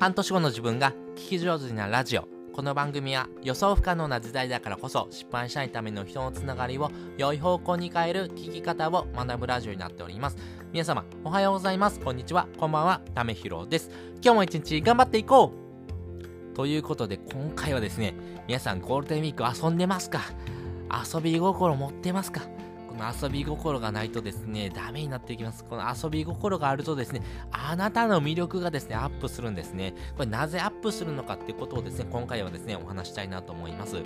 半年後の自分が聞き上手なラジオ。この番組は予想不可能な時代だからこそ失敗しないための人のつながりを良い方向に変える聞き方を学ぶラジオになっております。皆様おはようございます。こんにちは。こんばんは。ためひろです。今日も一日頑張っていこう。ということで今回はですね皆さんゴールデンウィーク遊んでますか？遊び心持ってますか？の遊び心がないとですね、ダメになっていきます。この遊び心があるとですね、あなたの魅力がですね、アップするんですね。これなぜアップするのかっていうことをですね、今回はですね、お話したいなと思います。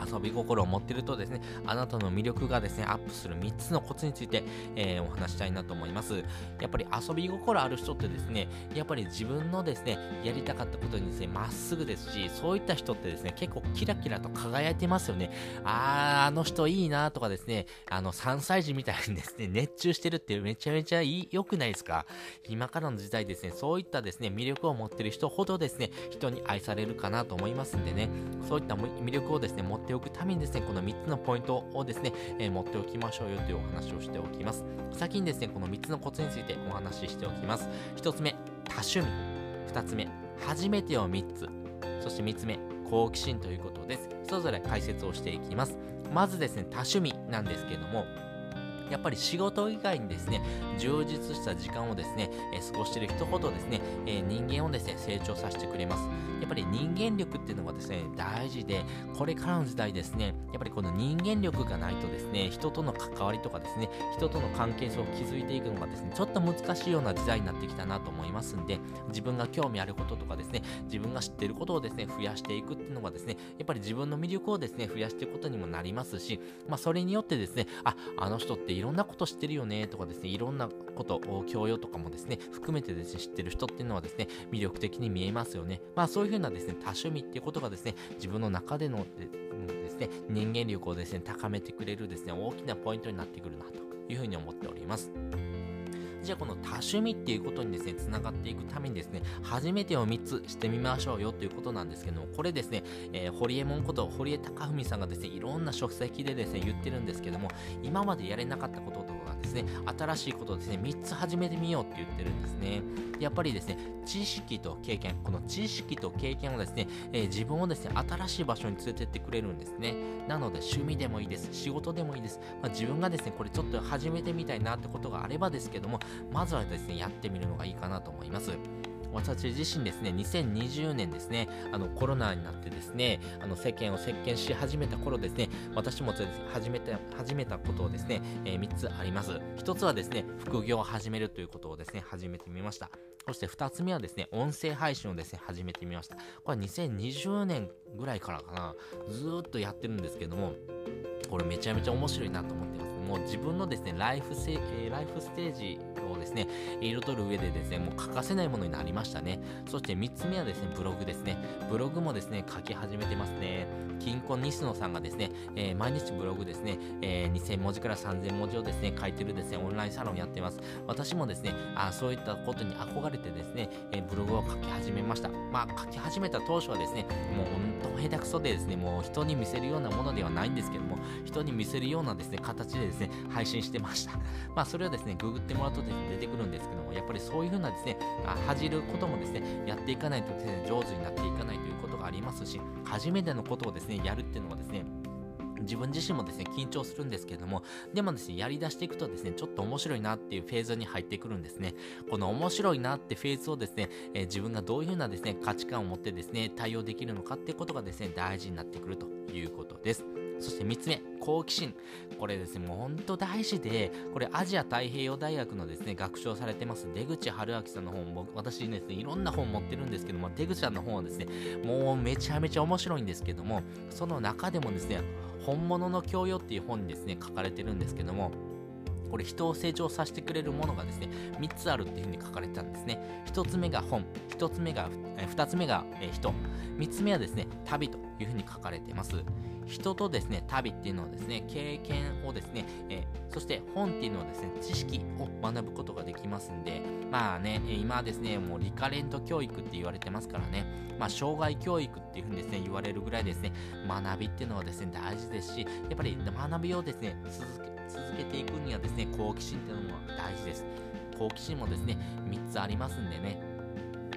遊び心を持ってるとですね、あなたの魅力がですね、アップする3つのコツについて、えー、お話したいなと思います。やっぱり遊び心ある人ってですね、やっぱり自分のですね、やりたかったことにですね、まっすぐですし、そういった人ってですね、結構キラキラと輝いてますよね。あー、あの人いいなとかですね、あの3歳児みたいにですね、熱中してるってめちゃめちゃ、良くないですか？今からの時代ですね、そういったですね、魅力を持ってる人ほどですね、人に愛されるかなと思いますんでね、そういった魅力をですね、持っておくためにですね、この3つのポイントをですね、えー、持っておきましょうよというお話をしておきます。先にですね、この3つのコツについてお話ししておきます。1つ目、多趣味。2つ目、初めてを3つ。そして3つ目、好奇心ということです。それぞれ解説をしていきます。まずですね、多趣味なんですけども、やっぱり仕事以外にですね、充実した時間をですね、え、過ごしている人ほどですね、え、人間をですね、成長させてくれます。やっぱり人間力っていうのがですね、大事で、これからの時代ですね、やっぱりこの人間力がないとですね、人との関わりとかですね、人との関係性を築いていくのがですね、ちょっと難しいような時代になってきたなと思いますんで、自分が興味あることとかですね、自分が知ってることをですね、増やしていくっていうのがですね、やっぱり自分の魅力をですね、増やしていくことにもなりますし、まあそれによってですね、あ、あの人っていろんなこと知ってるよねとかですね、いろんなこと教養とかもですね、含めてですね、知ってる人っていうのはですね、魅力的に見えますよね。まあそういうふうなですね、多趣味っていうことがですね、自分の中でのですね、人間力をですね、高めてくれるですね、大きなポイントになってくるなというふうに思っております。じゃあこの多趣味っていうことにですね、つながっていくためにですね、初めてを3つしてみましょうよということなんですけども、これですね、えー、堀江門こと堀江貴文さんがですね、いろんな書籍でですね、言ってるんですけども、今までやれなかったこととかがですね、新しいことをですね、3つ始めてみようって言ってるんですね。やっぱりですね、知識と経験、この知識と経験をですね、えー、自分をですね、新しい場所に連れてってくれるんですね。なので、趣味でもいいです、仕事でもいいです。まあ、自分がですね、これちょっと始めてみたいなってことがあればですけども、まずはですね、やってみるのがいいかなと思います。私自身ですね、2020年ですね、あのコロナになってですね、あの世間を席巻し始めた頃ですね、私も始めて始めたことをですね、えー、3つあります。1つはですね、副業を始めるということをですね、始めてみました。そして2つ目はですね、音声配信をですね、始めてみました。これは2020年ぐらいからかな、ずっとやってるんですけども、これめちゃめちゃ面白いなと思ってます。もう自分のですね、ライフ、えー、ライフステージをですね、彩る上でですね、もう欠かせないものになりましたね。そして3つ目はですね、ブログですね。ブログもですね、書き始めてますね。金婚西野さんがですね、えー、毎日ブログですね、えー、2000文字から3000文字をですね、書いてるですね、オンラインサロンやってます。私もですね、あそういったことに憧れてですね、えー、ブログを書き始めました。まあ、書き始めた当初はですね、もう本当下手くそでですね、もう人に見せるようなものではないんですけども、人に見せるようなですね、形でですね、配信してました。まあ、それをですね、ググってもらうとで、出てくるんですけども、やっぱりそういう風なですね、恥じることもですね、やっていかないとですね、上手になっていかないということがありますし、初めてのことをですね、やるっていうのはですね、自分自身もですね、緊張するんですけれども、でもですね、やり出していくとですね、ちょっと面白いなっていうフェーズに入ってくるんですね。この面白いなってフェーズをですね、えー、自分がどういうふうなですね、価値観を持ってですね、対応できるのかっていうことがですね、大事になってくるということです。そして3つ目、好奇心。これですね、もう本当大事で、これアジア太平洋大学のですね、学長されてます出口春明さんの本も、私ですね、いろんな本持ってるんですけども、出口さんの本はですね、もうめちゃめちゃ面白いんですけども、その中でもですね、本物の教養っていう本にですね、書かれてるんですけども、これ人を成長させてくれるものがですね、3つあるっていうふうに書かれてたんですね。1つ目が本、1つ目が、え2つ目が、え人、3つ目はですね、旅というふうに書かれてます。人とですね、旅っていうのはですね、経験をですね、えそして本っていうのはですね、知識を学ぶことができますんで、まあね、今はですね、もうリカレント教育って言われてますからね、まあ、障害教育っていうふうにですね、言われるぐらいですね、学びっていうのはですね、大事ですし、やっぱり学びをですね、続け続けていくにはですね、好奇心っていうのも大事です。好奇心もですね、3つありますんでね、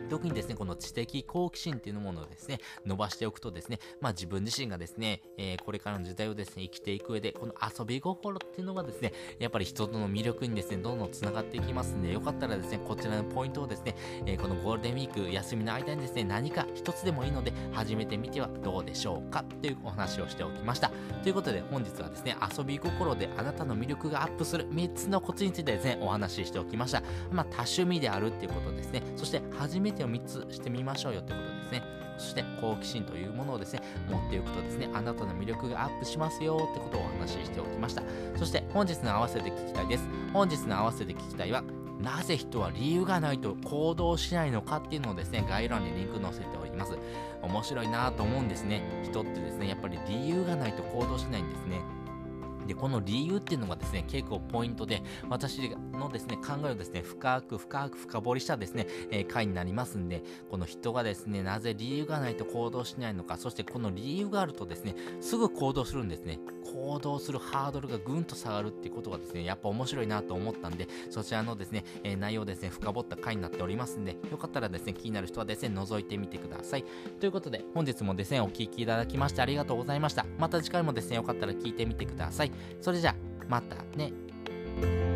特にですね、この知的好奇心っていうものをですね、伸ばしておくとですね、まあ自分自身がですね、えー、これからの時代をですね、生きていく上で、この遊び心っていうのがですね、やっぱり人との魅力にですね、どんどん繋がっていきますんで、よかったらですね、こちらのポイントをですね、えー、このールデンウィーク休みの間にですね、何か一つでもいいので、始めてみてはどうでしょうか？というお話をしておきました。ということで、本日はですね、遊び心であなたの魅力がアップする3つのコツについてですね、お話ししておきました。まあ、多趣味であるっていうことですね。そして、初めてを3つしてみましょうよってことですね。そして好奇心というものをですね、持っておくとですね、あなたの魅力がアップしますよってことをお話ししておきました。そして本日の合わせて聞きたいです。本日の合わせて聞きたいは、なぜ人は理由がないと行動しないのかっていうのをですね、概要欄にリンク載せております。面白いなと思うんですね。人ってですね、やっぱり理由がないと行動しないんですね。で、この理由っていうのがですね、結構ポイントで、私のですね、考えをですね、深く深く深掘りしたですね、えー、回になりますんで、この人がですね、なぜ理由がないと行動しないのか、そしてこの理由があるとですね、すぐ行動するんですね。行動するハードルがぐんと下がるっていうことがですね、やっぱ面白いなと思ったんで、そちらのですね、えー、内容ですね、深掘った回になっておりますんで、よかったらですね、気になる人はですね、覗いてみてください。ということで、本日もですね、お聴きいただきましてありがとうございました。また次回もですね、よかったら聞いてみてください。それじゃあ、またね。